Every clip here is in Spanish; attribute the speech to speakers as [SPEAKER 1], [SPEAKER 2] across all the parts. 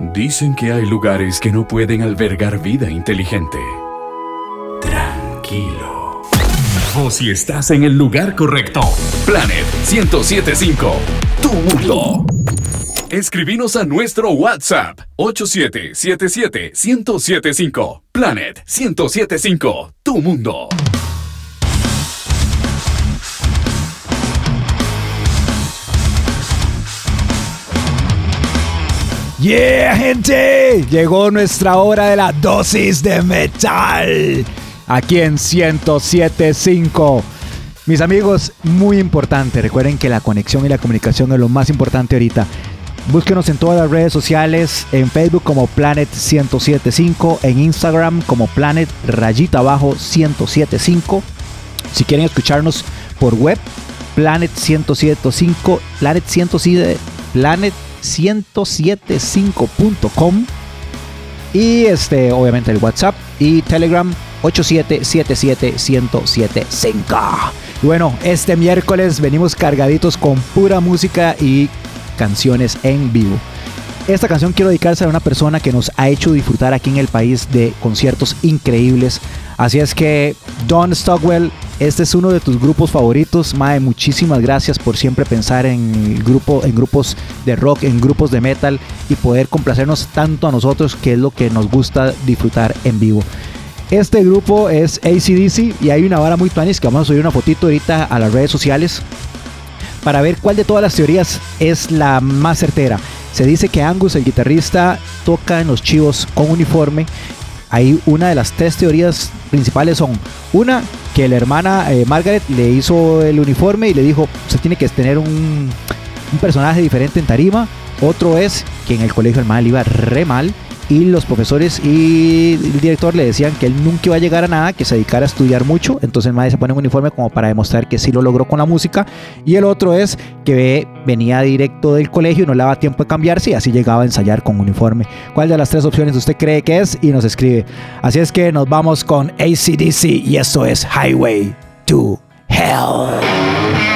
[SPEAKER 1] Dicen que hay lugares que no pueden albergar vida inteligente. Tranquilo. O si estás en el lugar correcto. Planet 1075. Tu mundo. Escribinos a nuestro WhatsApp 8777-1075. Planet 1075. Tu mundo.
[SPEAKER 2] Yeah, gente, llegó nuestra hora de la dosis de metal. Aquí en 1075. Mis amigos, muy importante. Recuerden que la conexión y la comunicación es lo más importante ahorita. Búsquenos en todas las redes sociales, en Facebook como Planet 1075, en Instagram como Planet Rayita Abajo 1075. Si quieren escucharnos por web, Planet 1075, Planet 107, Planet 1075.com y este obviamente el WhatsApp y Telegram 87771075. Bueno, este miércoles venimos cargaditos con pura música y canciones en vivo. Esta canción quiero dedicarse a una persona que nos ha hecho disfrutar aquí en el país de conciertos increíbles. Así es que, Don Stockwell, este es uno de tus grupos favoritos. Mae, muchísimas gracias por siempre pensar en, grupo, en grupos de rock, en grupos de metal y poder complacernos tanto a nosotros, que es lo que nos gusta disfrutar en vivo. Este grupo es ACDC y hay una vara muy tuanis que vamos a subir una fotito ahorita a las redes sociales para ver cuál de todas las teorías es la más certera. Se dice que Angus, el guitarrista, toca en los chivos con uniforme. Hay una de las tres teorías principales son una que la hermana eh, Margaret le hizo el uniforme y le dijo se tiene que tener un, un personaje diferente en tarima. Otro es que en el colegio el mal iba re mal y los profesores y el director le decían que él nunca iba a llegar a nada, que se dedicara a estudiar mucho, entonces el maestro se pone un uniforme como para demostrar que sí lo logró con la música y el otro es que venía directo del colegio y no le daba tiempo de cambiarse y así llegaba a ensayar con uniforme. ¿Cuál de las tres opciones usted cree que es? Y nos escribe. Así es que nos vamos con ACDC y esto es Highway to Hell.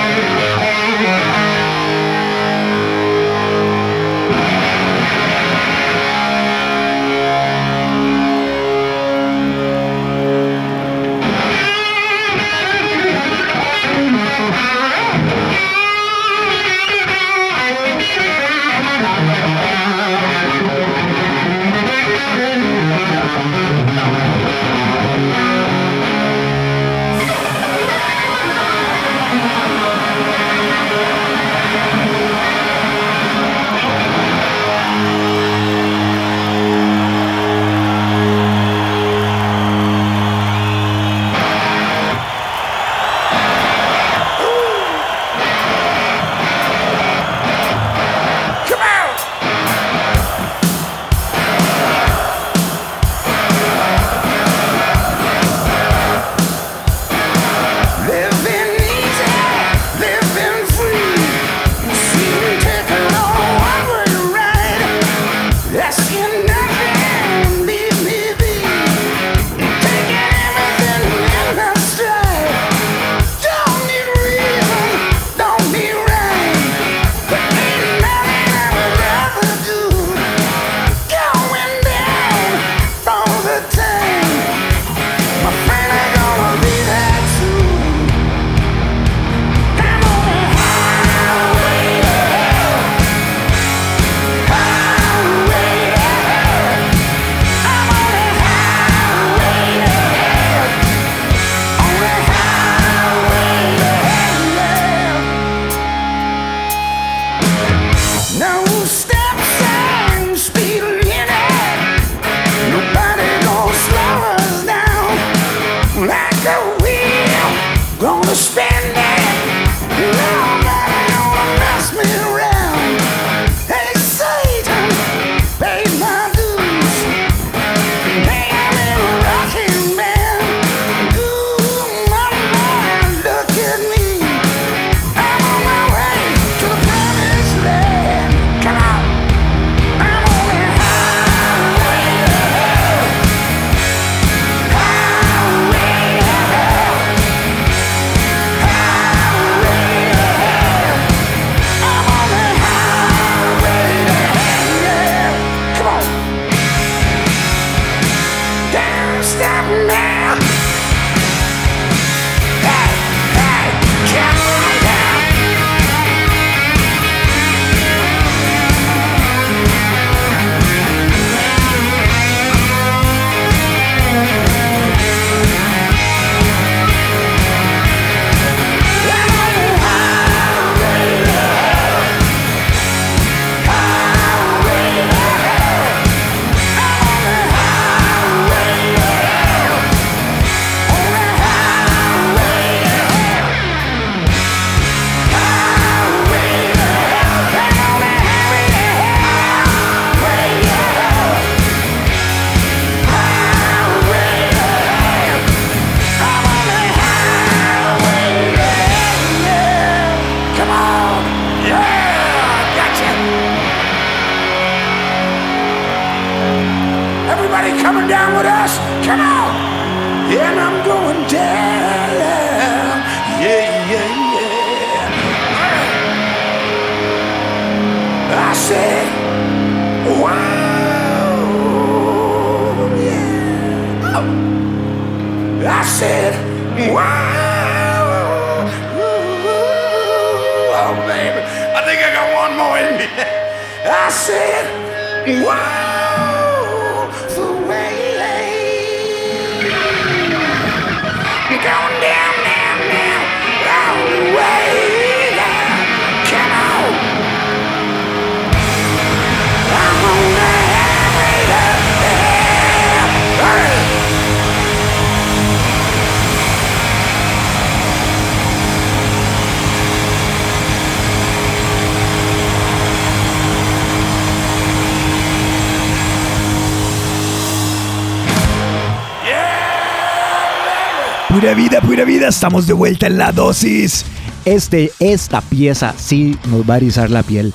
[SPEAKER 2] Vida, estamos de vuelta en la dosis. Este, esta pieza sí nos va a erizar la piel.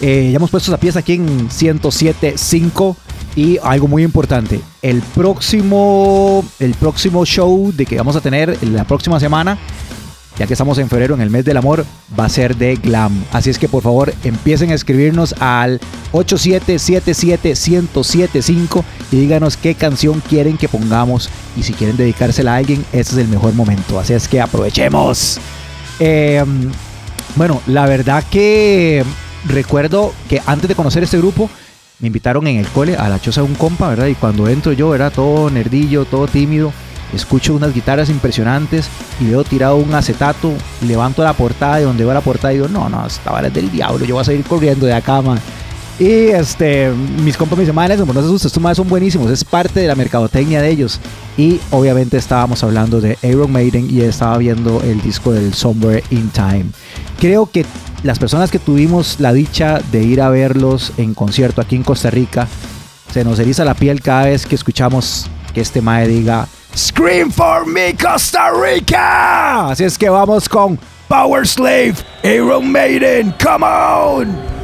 [SPEAKER 2] Eh, ya hemos puesto esa pieza aquí en 107.5 y algo muy importante, el próximo, el próximo show de que vamos a tener la próxima semana, ya que estamos en febrero, en el mes del amor, va a ser de glam. Así es que por favor empiecen a escribirnos al 8777-1075 y díganos qué canción quieren que pongamos y si quieren dedicársela a alguien, este es el mejor momento. Así es que aprovechemos. Eh, bueno, la verdad que recuerdo que antes de conocer este grupo, me invitaron en el cole a la choza de un compa, ¿verdad? Y cuando entro yo, era todo nerdillo, todo tímido. Escucho unas guitarras impresionantes y veo tirado un acetato. Levanto la portada y donde veo la portada y digo, no, no, esta vara es del diablo, yo voy a seguir corriendo de acá, man. Y este, mis compas me dicen, man, no se asusten, estos son buenísimos, es parte de la mercadotecnia de ellos. Y obviamente estábamos hablando de Iron Maiden y estaba viendo el disco del Somewhere in Time. Creo que las personas que tuvimos la dicha de ir a verlos en concierto aquí en Costa Rica, se nos eriza la piel cada vez que escuchamos que este mae diga Scream for me Costa Rica. Así es que vamos con Power Slave, Iron Maiden, come on.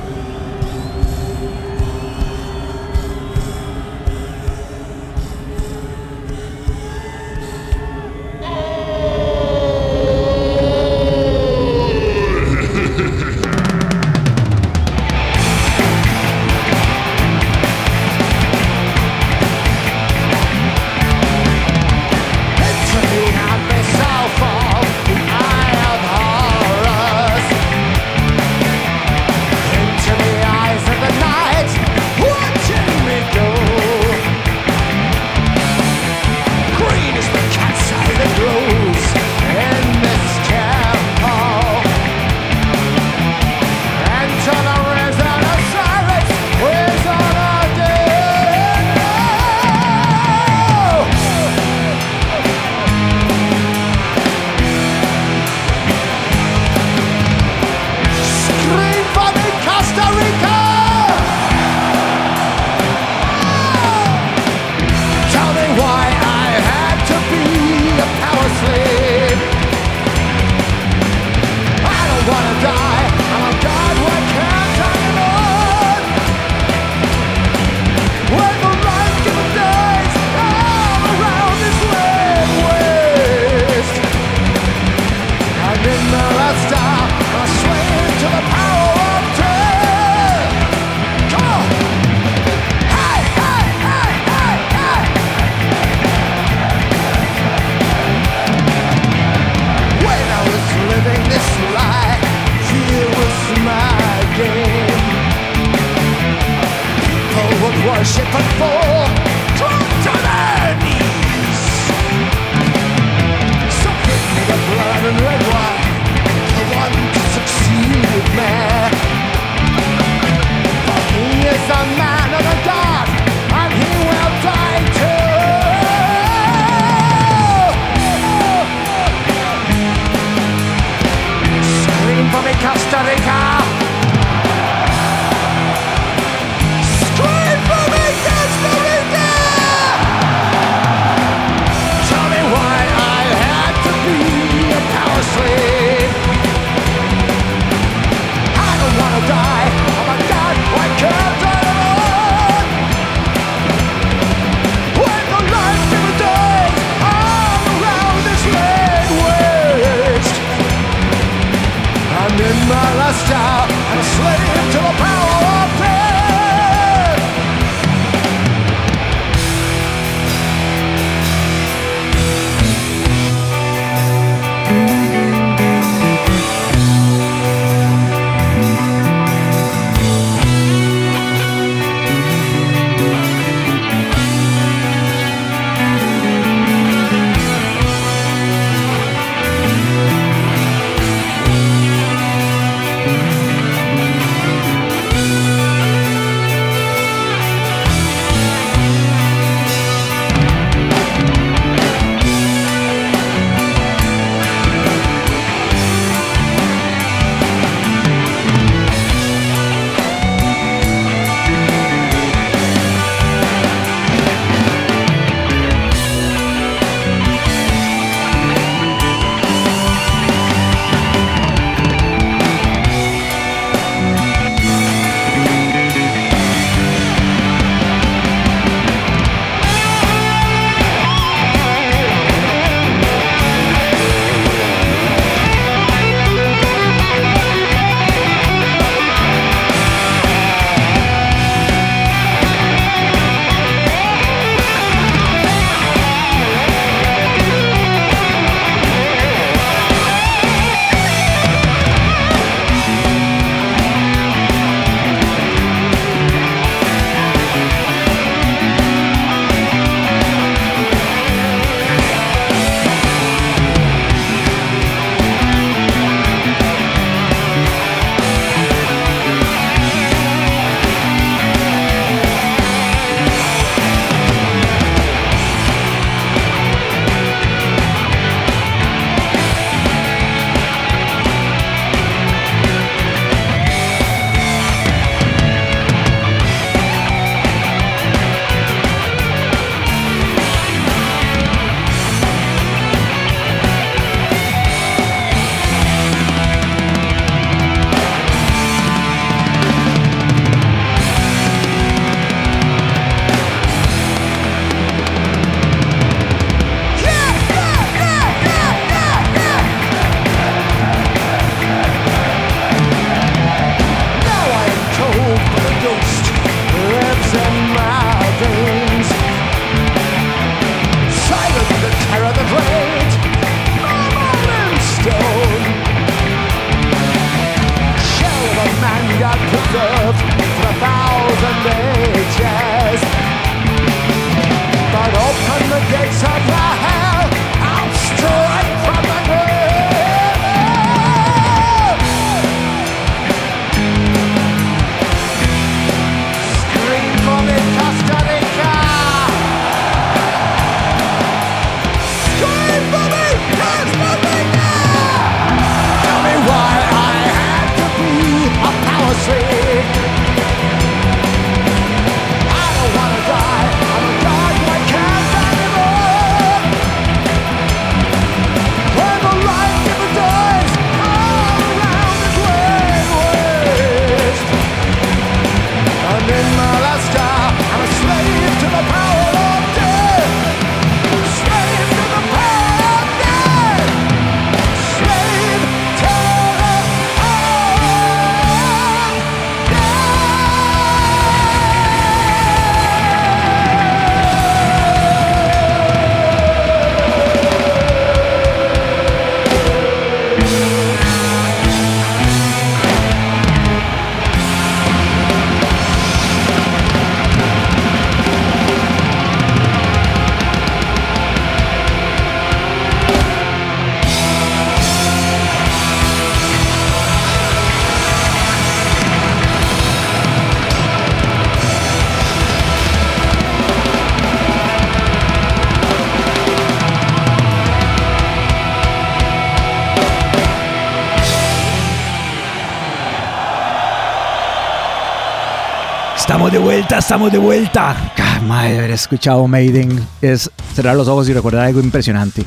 [SPEAKER 2] Vuelta, estamos de vuelta. Madre, haber escuchado Maiden es cerrar los ojos y recordar algo impresionante.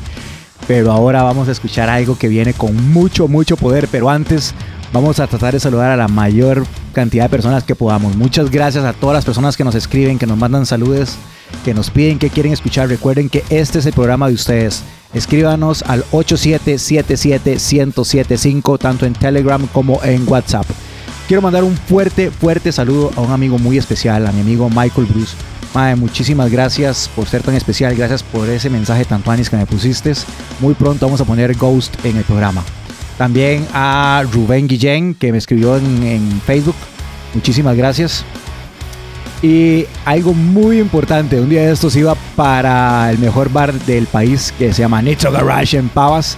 [SPEAKER 2] Pero ahora vamos a escuchar algo que viene con mucho, mucho poder. Pero antes vamos a tratar de saludar a la mayor cantidad de personas que podamos. Muchas gracias a todas las personas que nos escriben, que nos mandan saludos, que nos piden que quieren escuchar. Recuerden que este es el programa de ustedes. Escríbanos al 8777-1075, tanto en Telegram como en WhatsApp. Quiero mandar un fuerte, fuerte saludo a un amigo muy especial, a mi amigo Michael Bruce. Mae, muchísimas gracias por ser tan especial, gracias por ese mensaje tan tuanis que me pusiste. Muy pronto vamos a poner Ghost en el programa. También a Rubén Guillén, que me escribió en, en Facebook. Muchísimas gracias. Y algo muy importante, un día de estos iba para el mejor bar del país que se llama Nitro Garage en Pavas.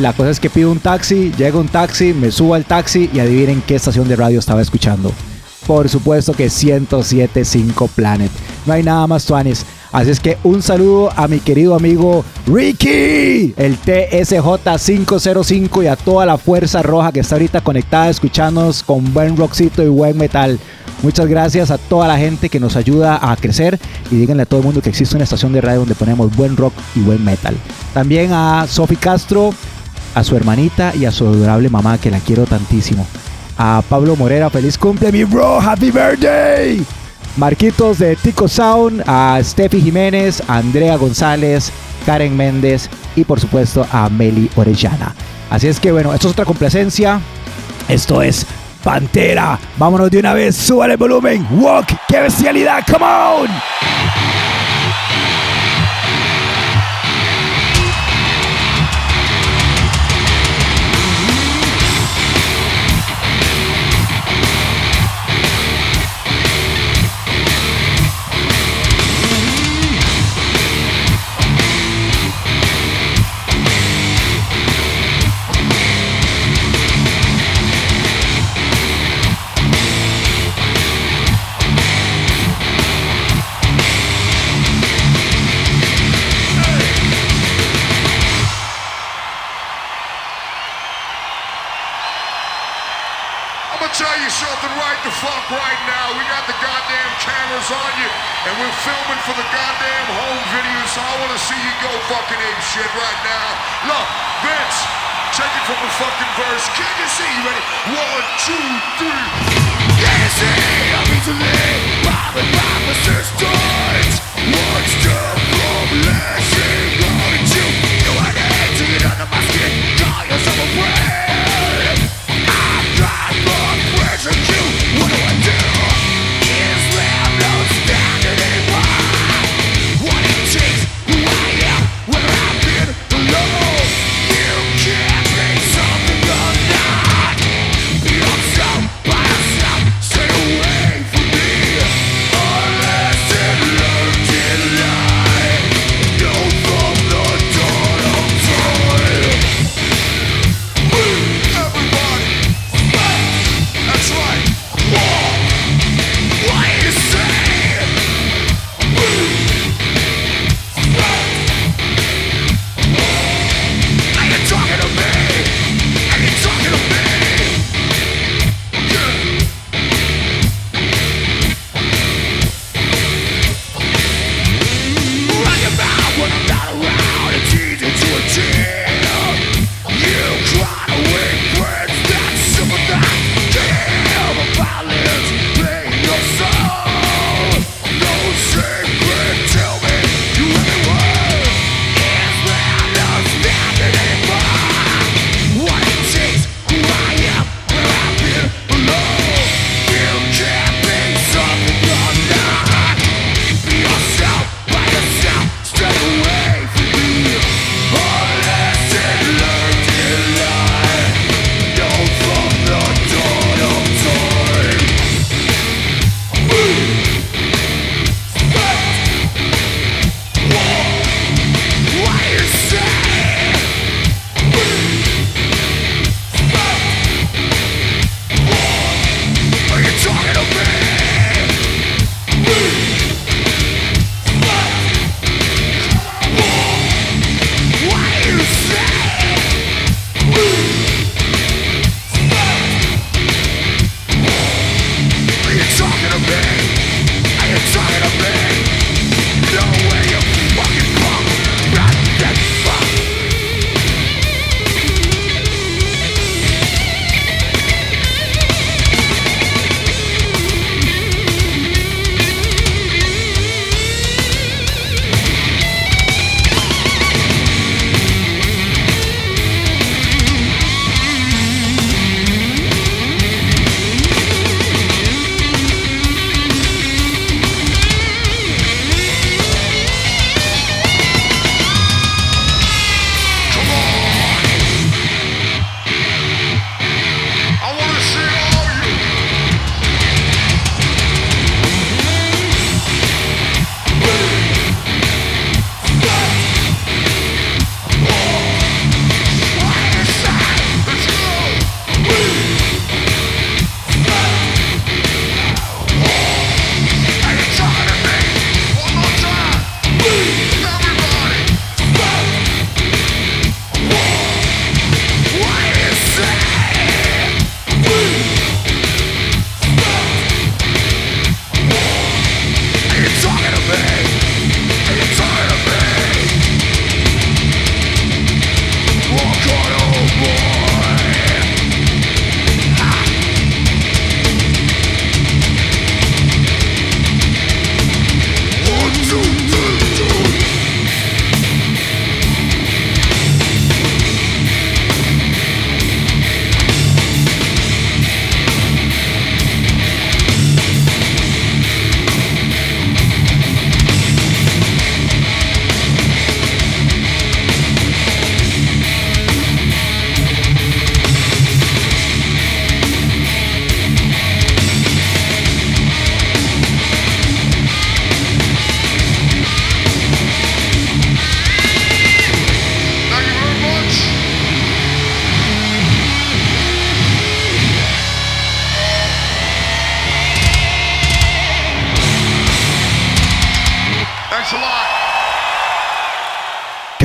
[SPEAKER 2] La cosa es que pido un taxi, llega un taxi, me subo al taxi y adivinen qué estación de radio estaba escuchando. Por supuesto que 107.5 Planet. No hay nada más tuanes. Así es que un saludo a mi querido amigo Ricky, el TSJ505 y a toda la fuerza roja que está ahorita conectada escuchándonos con buen rockcito y buen metal. Muchas gracias a toda la gente que nos ayuda a crecer y díganle a todo el mundo que existe una estación de radio donde ponemos buen rock y buen metal. También a Sofi Castro, a su hermanita y a su adorable mamá que la quiero tantísimo. A Pablo Morera, feliz cumple mi bro, happy birthday. Marquitos de Tico Sound, a Steffi Jiménez, a Andrea González, Karen Méndez y por supuesto a Meli Orellana. Así es que bueno, esto es otra complacencia. Esto es Pantera. Vámonos de una vez, súbale el volumen. Walk, qué bestialidad, come on.
[SPEAKER 3] Filming for the goddamn home video, so I wanna see you go fucking ape shit right now. Look, Vince, take it from the fucking verse. Can you see? You ready? One, two, three. Can you see? I'm easily bothered by my sisters. One step from lashing out at you. You want it to get under my skin. Call yourself a friend. I'm trying for and you.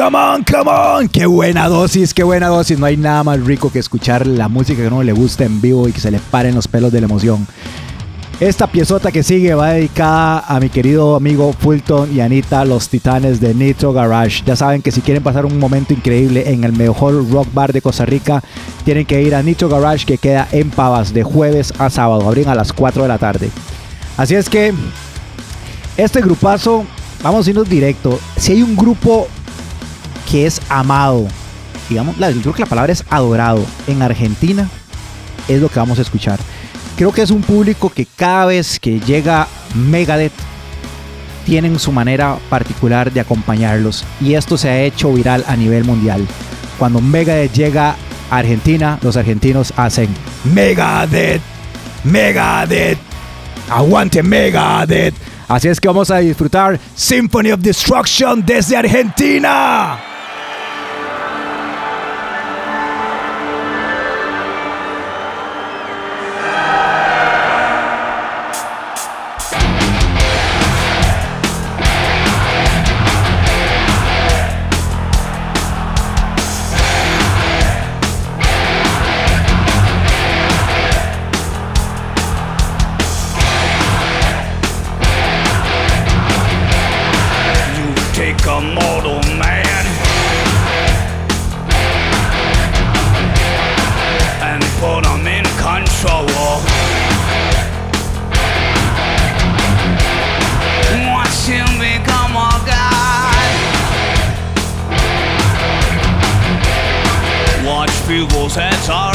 [SPEAKER 2] Come on, come on. Qué buena dosis, qué buena dosis. No hay nada más rico que escuchar la música que a uno le gusta en vivo y que se le paren los pelos de la emoción. Esta piezota que sigue va dedicada a mi querido amigo Fulton y Anita, los titanes de Nitro Garage. Ya saben que si quieren pasar un momento increíble en el mejor rock bar de Costa Rica, tienen que ir a Nitro Garage que queda en Pavas de jueves a sábado. Abren a las 4 de la tarde. Así es que este grupazo, vamos a irnos directo. Si hay un grupo que es amado, digamos, la- creo que la palabra es adorado en Argentina, es lo que vamos a escuchar. Creo que es un público que cada vez que llega Megadeth tienen su manera particular de acompañarlos y esto se ha hecho viral a nivel mundial. Cuando Megadeth llega a Argentina, los argentinos hacen Megadeth, Megadeth, aguante Megadeth. Así es que vamos a disfrutar Symphony of Destruction desde Argentina.
[SPEAKER 4] That's are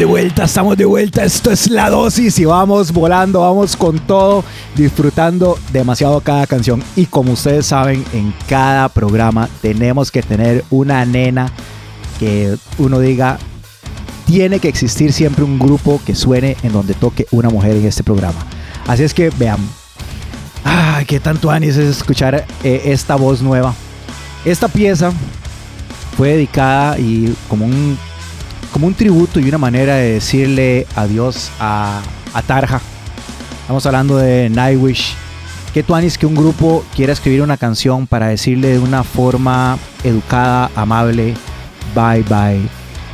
[SPEAKER 2] de vuelta, estamos de vuelta. Esto es la dosis y vamos volando, vamos con todo, disfrutando demasiado cada canción. Y como ustedes saben, en cada programa tenemos que tener una nena que uno diga, tiene que existir siempre un grupo que suene en donde toque una mujer en este programa. Así es que vean. Ay, qué tanto anis es escuchar eh, esta voz nueva. Esta pieza fue dedicada y como un como un tributo y una manera de decirle adiós a, a Tarja. Estamos hablando de Nightwish. Que tuanis que un grupo quiera escribir una canción para decirle de una forma educada, amable, bye bye,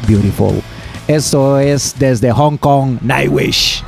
[SPEAKER 2] beautiful. Esto es desde Hong Kong, Nightwish.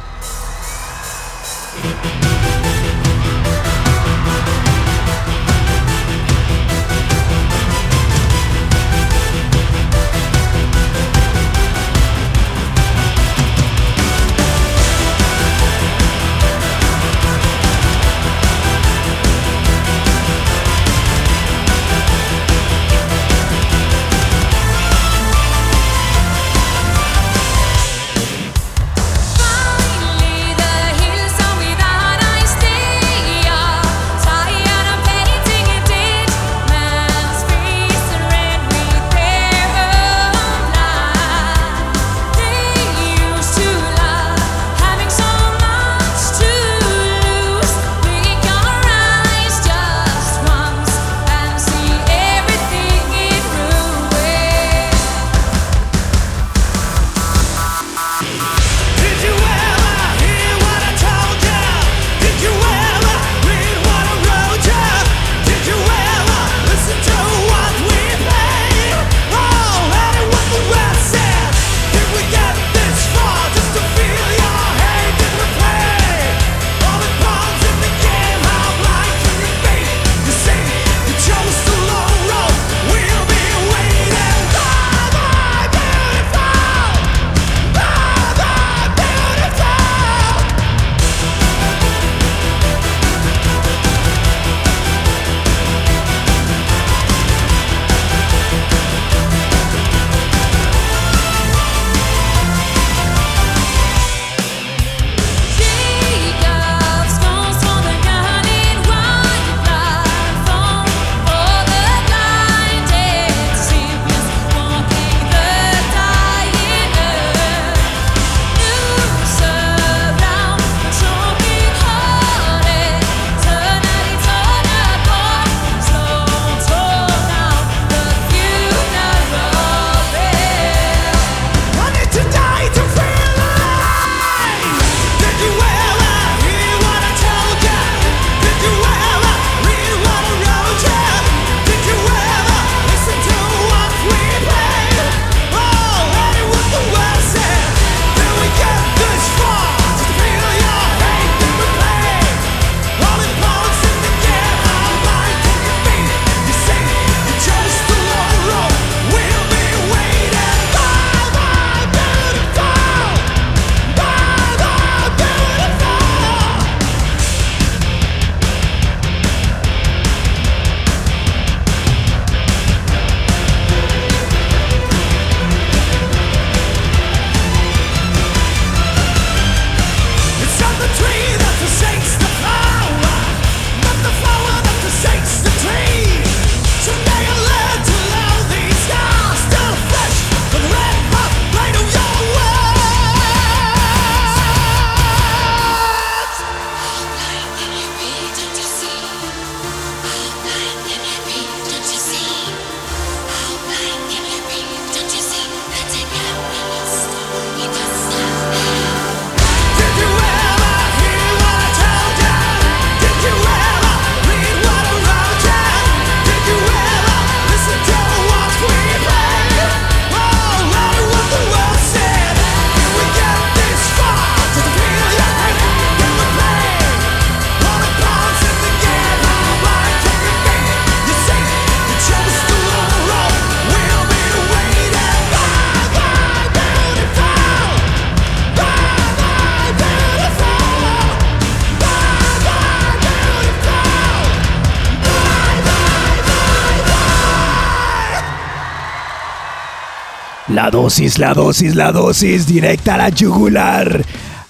[SPEAKER 2] Dosis, la dosis, la dosis, directa a la yugular.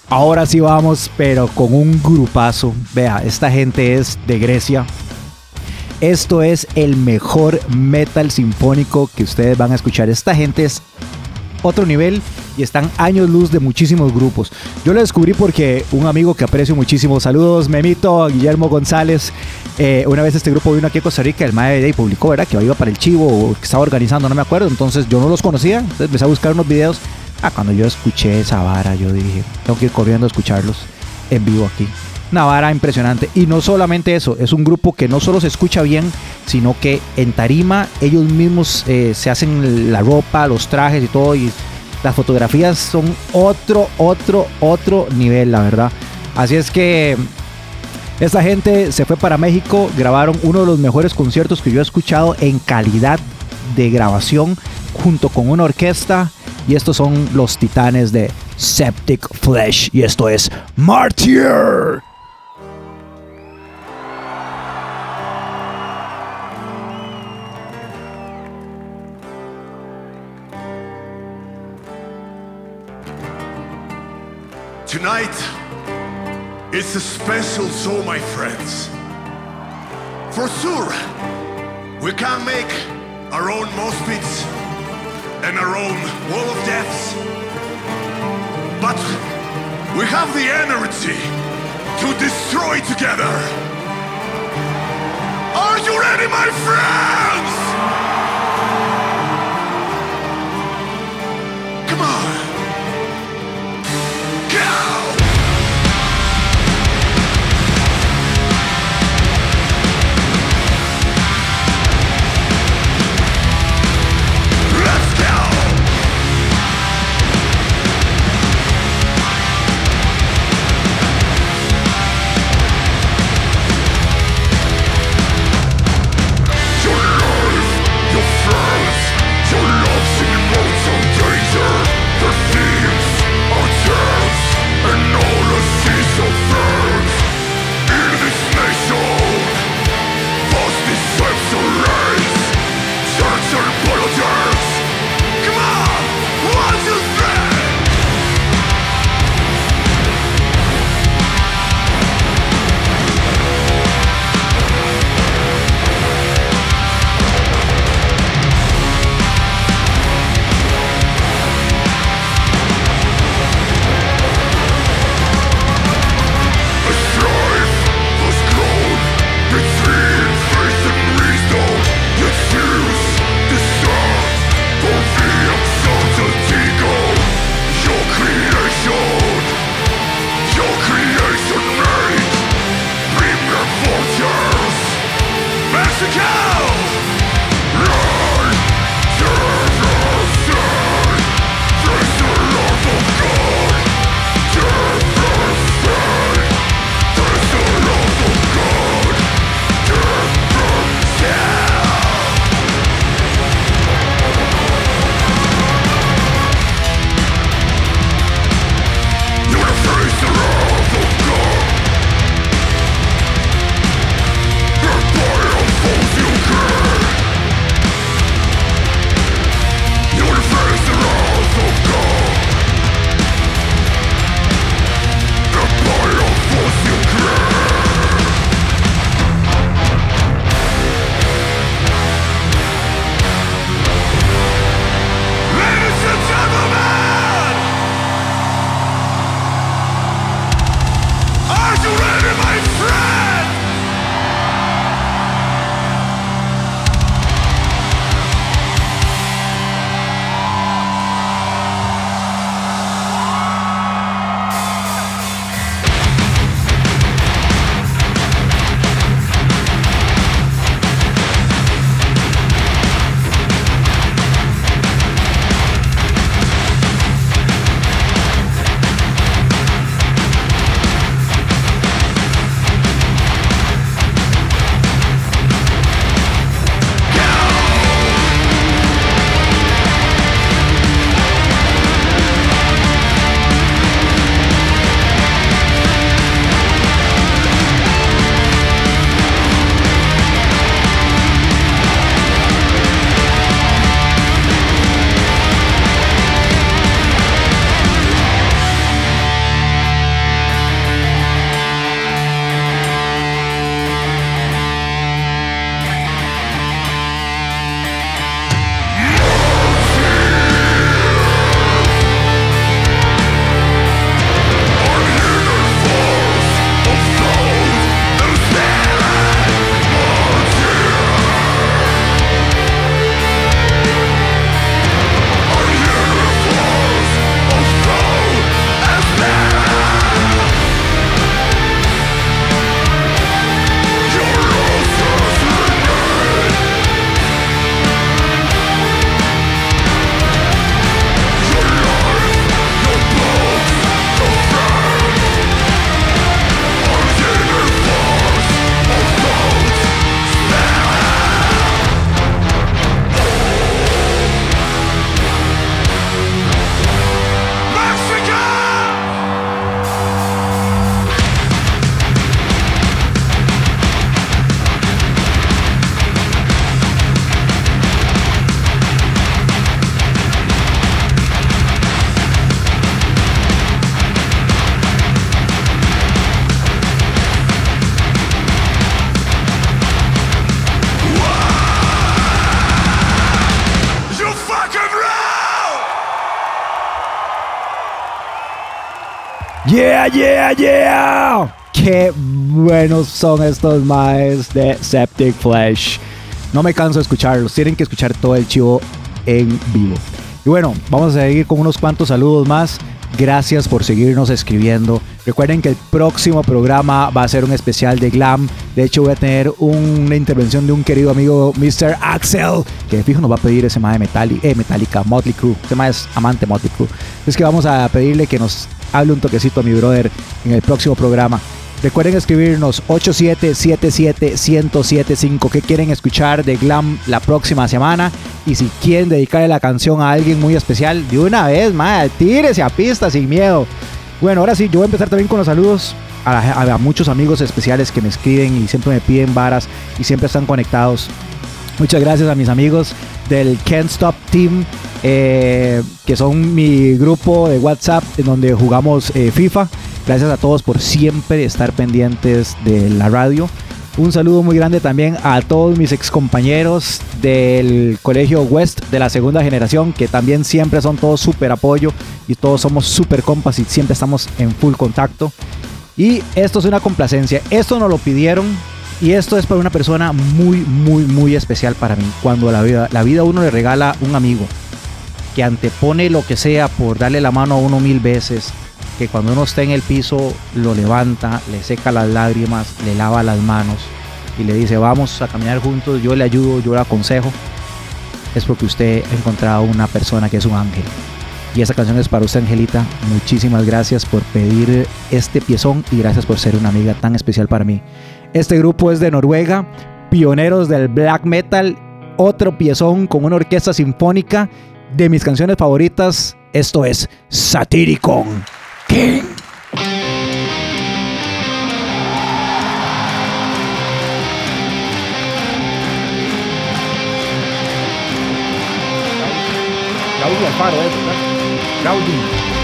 [SPEAKER 2] Ahora sí vamos, pero con un grupazo. Vea, esta gente es de Grecia. Esto es el mejor metal sinfónico que ustedes van a escuchar. Esta gente es otro nivel y están años luz de muchísimos grupos. Yo lo descubrí porque un amigo que aprecio muchísimo, saludos Memito, Guillermo González, eh, una vez este grupo vino aquí a Costa Rica, el Mae Day publicó, ¿verdad? Que iba para el Chivo o que estaba organizando, no me acuerdo, entonces yo no los conocía, entonces empecé a buscar unos videos. Ah, cuando yo escuché esa vara, yo dije, tengo que ir corriendo a escucharlos en vivo aquí. Una vara impresionante. Y no solamente eso, es un grupo que no solo se escucha bien, sino que en tarima ellos mismos eh, se hacen la ropa, los trajes y todo. Y las fotografías son otro, otro, otro nivel, la verdad. Así es que esta gente se fue para México, grabaron uno de los mejores conciertos que yo he escuchado en calidad de grabación junto con una orquesta. Y estos son los titanes de Septic Flesh. Y esto es Martyr.
[SPEAKER 3] Is a special show, my friends. For sure, we can make our own mospits and our own wall of deaths. But we have the energy to destroy together. Are you ready, my friends?
[SPEAKER 2] Yeah, yeah, yeah. Qué buenos son estos maes de Septic Flesh. No me canso de escucharlos. Tienen que escuchar todo el chivo en vivo. Y bueno, vamos a seguir con unos cuantos saludos más. Gracias por seguirnos escribiendo. Recuerden que el próximo programa va a ser un especial de glam. De hecho, voy a tener una intervención de un querido amigo, Mr. Axel, que fijo nos va a pedir ese mae de Metallica, eh, Metallica, Motley Crue. Ese mae es amante Motley Crue. Es que vamos a pedirle que nos hable un toquecito a mi brother en el próximo programa. Recuerden escribirnos 8777-1075 qué quieren escuchar de Glam la próxima semana. Y si quieren dedicarle la canción a alguien muy especial, de una vez, madre, tírese a pista sin miedo. Bueno, ahora sí, yo voy a empezar también con los saludos a, a muchos amigos especiales que me escriben y siempre me piden varas y siempre están conectados. Muchas gracias a mis amigos del Can't Stop Team, eh, que son mi grupo de WhatsApp en donde jugamos eh, FIFA. Gracias a todos por siempre estar pendientes de la radio. Un saludo muy grande también a todos mis ex compañeros del Colegio West de la segunda generación, que también siempre son todos súper apoyo y todos somos súper compas y siempre estamos en full contacto. Y esto es una complacencia. Esto nos lo pidieron y esto es para una persona muy, muy, muy especial para mí. Cuando la vida, la vida uno le regala un amigo que antepone lo que sea por darle la mano a uno mil veces, que cuando uno está en el piso lo levanta, le seca las lágrimas, le lava las manos y le dice vamos a caminar juntos, yo le ayudo, yo le aconsejo, es porque usted ha encontrado una persona que es un ángel. Y esa canción es para usted, Angelita. Muchísimas gracias por pedir este piezón y gracias por ser una amiga tan especial para mí. Este grupo es de Noruega, pioneros del black metal, otro piezón con una orquesta sinfónica de mis canciones favoritas. Esto es Satyricon King. Gaudi Alfaro, eh,
[SPEAKER 5] Galdinho.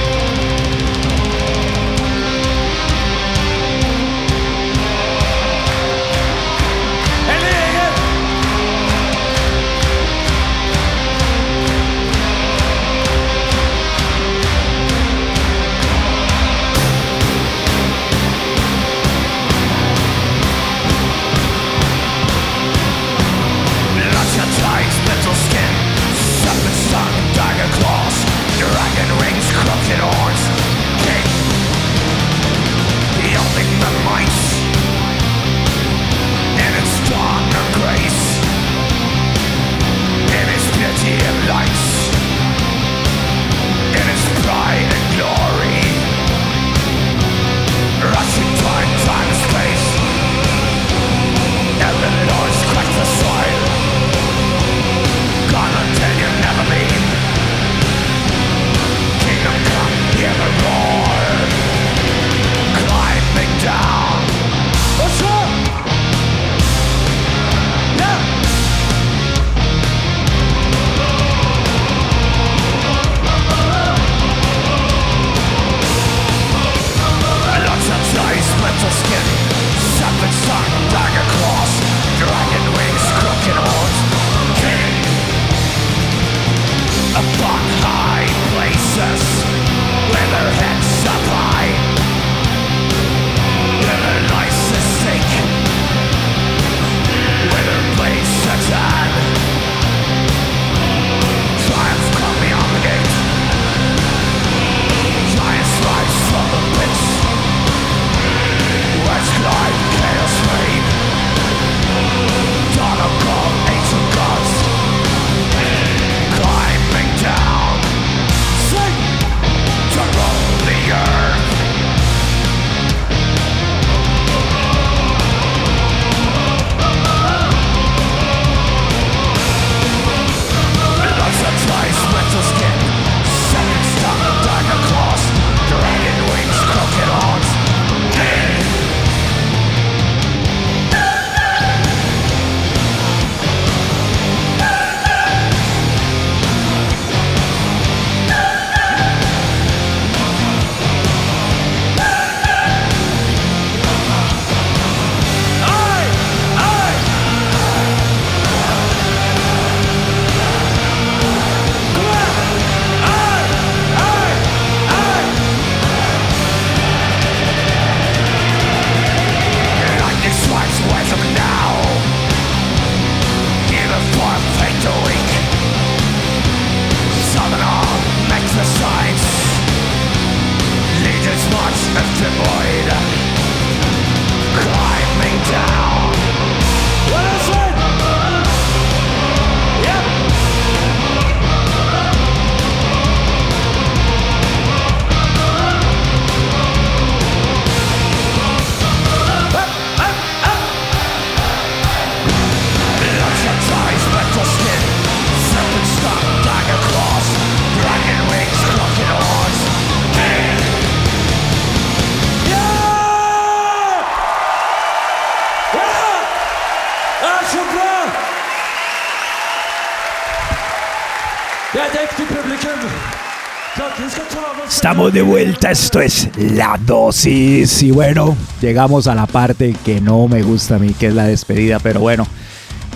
[SPEAKER 2] Estamos de vuelta, esto es La Dosis. Y bueno, llegamos a la parte que no me gusta a mí, que es la despedida, pero bueno,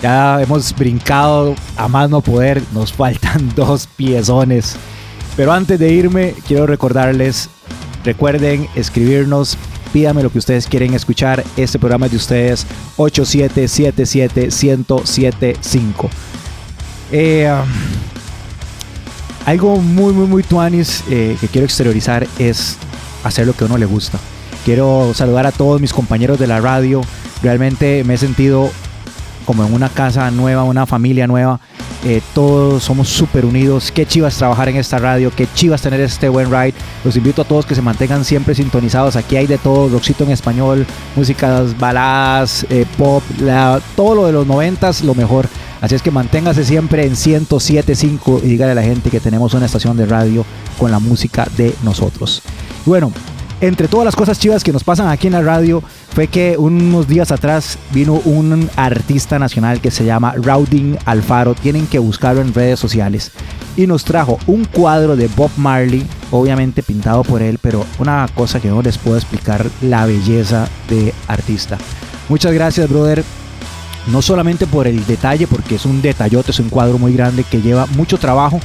[SPEAKER 2] ya hemos brincado a más no poder, nos faltan dos piezones. Pero antes de irme, quiero recordarles, recuerden escribirnos, pídame lo que ustedes quieren escuchar, este programa es de ustedes, 8777-1075. Eh, algo muy, muy, muy tuanis eh, que quiero exteriorizar es hacer lo que a uno le gusta. Quiero saludar a todos mis compañeros de la radio. Realmente me he sentido como en una casa nueva, una familia nueva. Eh, todos somos súper unidos. Qué chivas trabajar en esta radio, qué chivas tener este buen ride. Los invito a todos que se mantengan siempre sintonizados. Aquí hay de todo, rockcito en español, músicas baladas, eh, pop, todo lo de los noventas, lo mejor. Así es que manténgase siempre en 107.5 y dígale a la gente que tenemos una estación de radio con la música de nosotros. Bueno, entre todas las cosas chivas que nos pasan aquí en la radio, fue que unos días atrás vino un artista nacional que se llama Rauding Alfaro. Tienen que buscarlo en redes sociales. Y nos trajo un cuadro de Bob Marley, obviamente pintado por él, pero una cosa que no les puedo explicar la belleza de artista. Muchas gracias, brother no solamente por el detalle, porque es un detallote, es un cuadro muy grande que lleva mucho trabajo,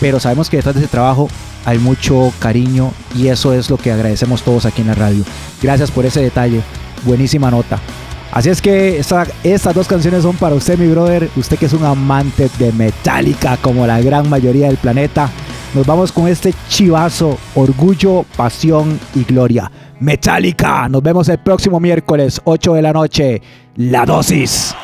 [SPEAKER 2] pero sabemos que detrás de ese trabajo hay mucho cariño y eso es lo que agradecemos todos aquí en la radio. Gracias por ese detalle, buenísima nota. Así es que esta- estas dos canciones son para usted, mi brother, usted que es un amante de Metallica como la gran mayoría del planeta. Nos vamos con este chivazo, orgullo, pasión y gloria. Metallica, nos vemos el próximo miércoles, 8 de la noche. La dosis.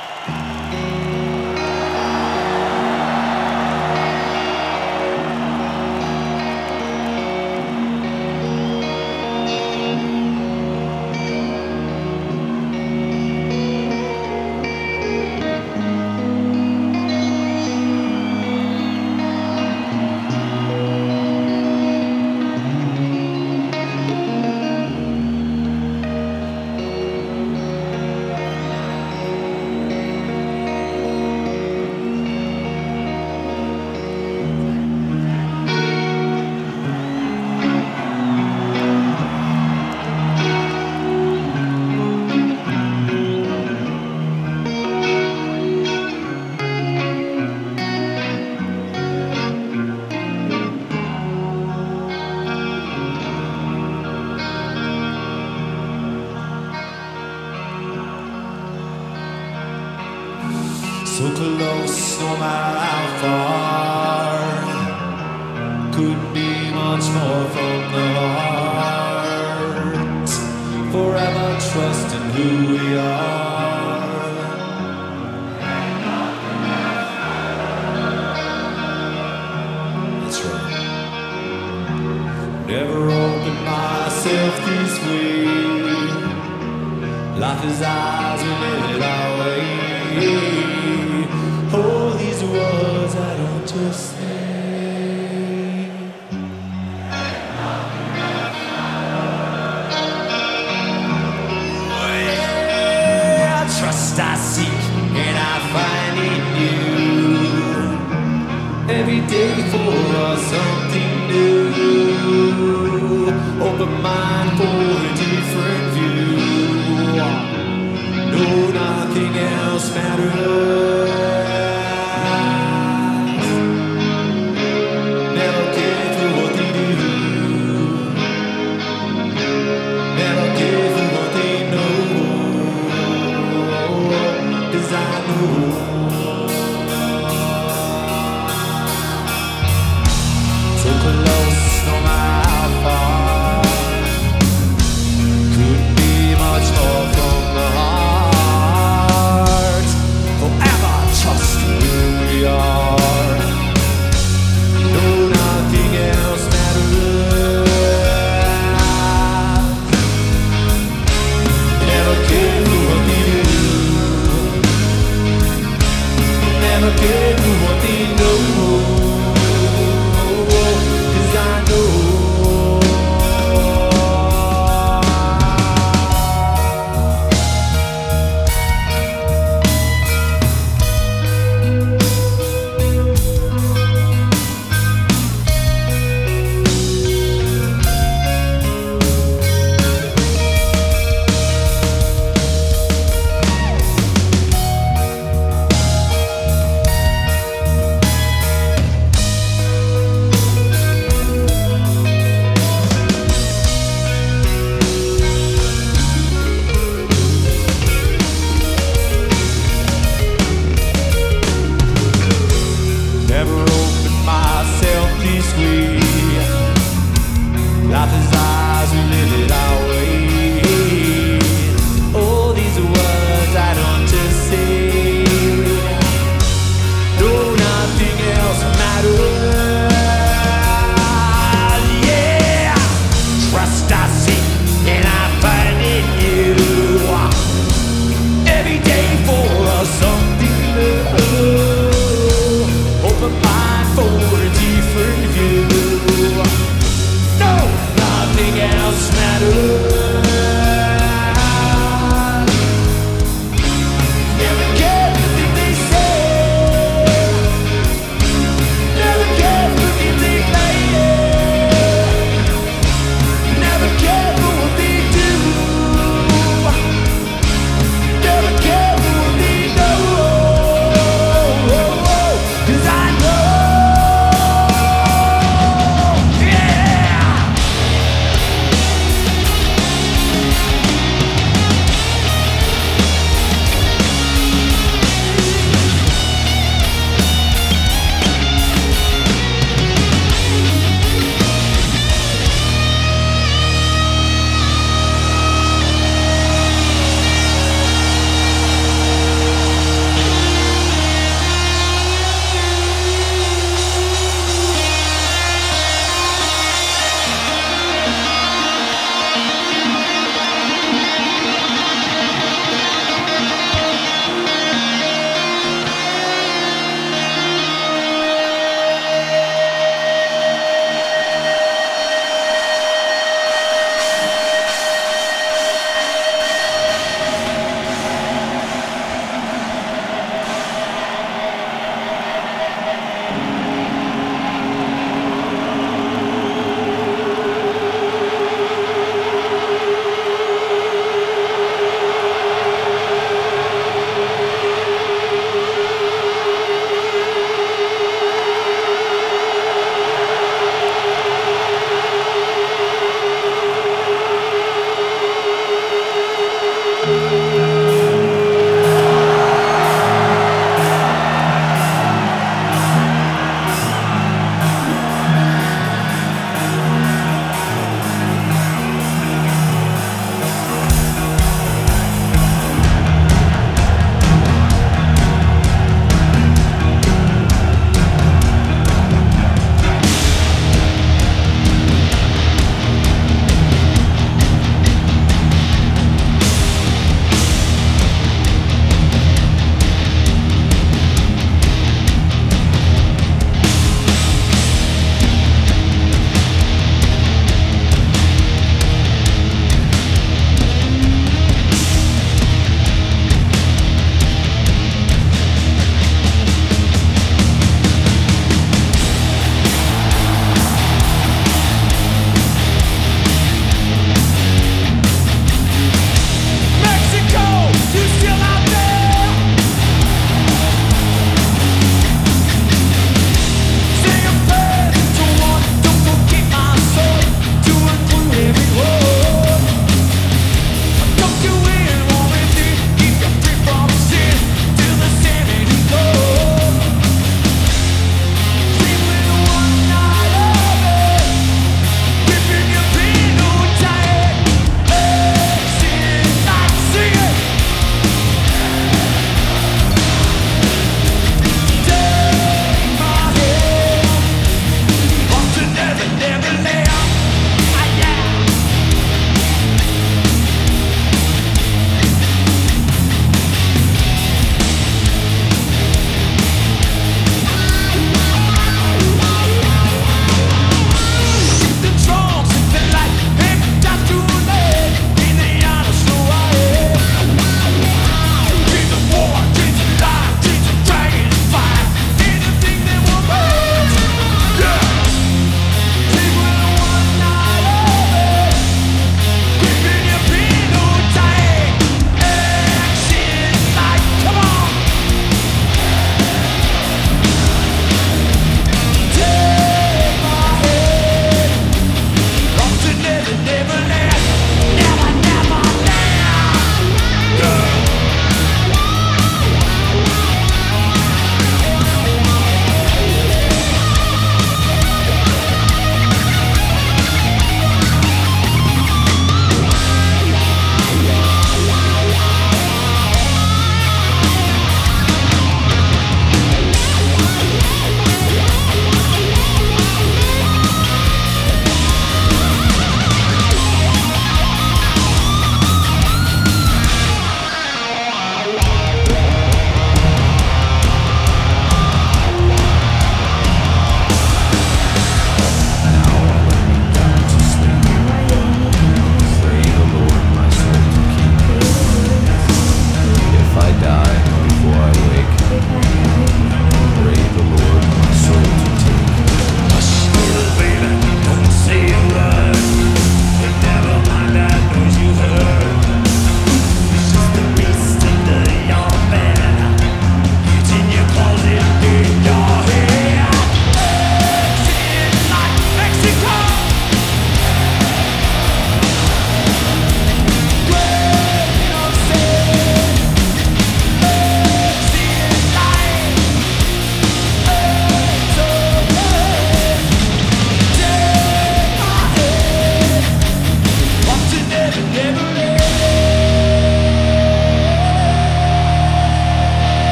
[SPEAKER 6] Words I don't just say.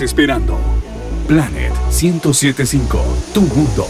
[SPEAKER 1] Esperando. Planet 1075, tu mundo.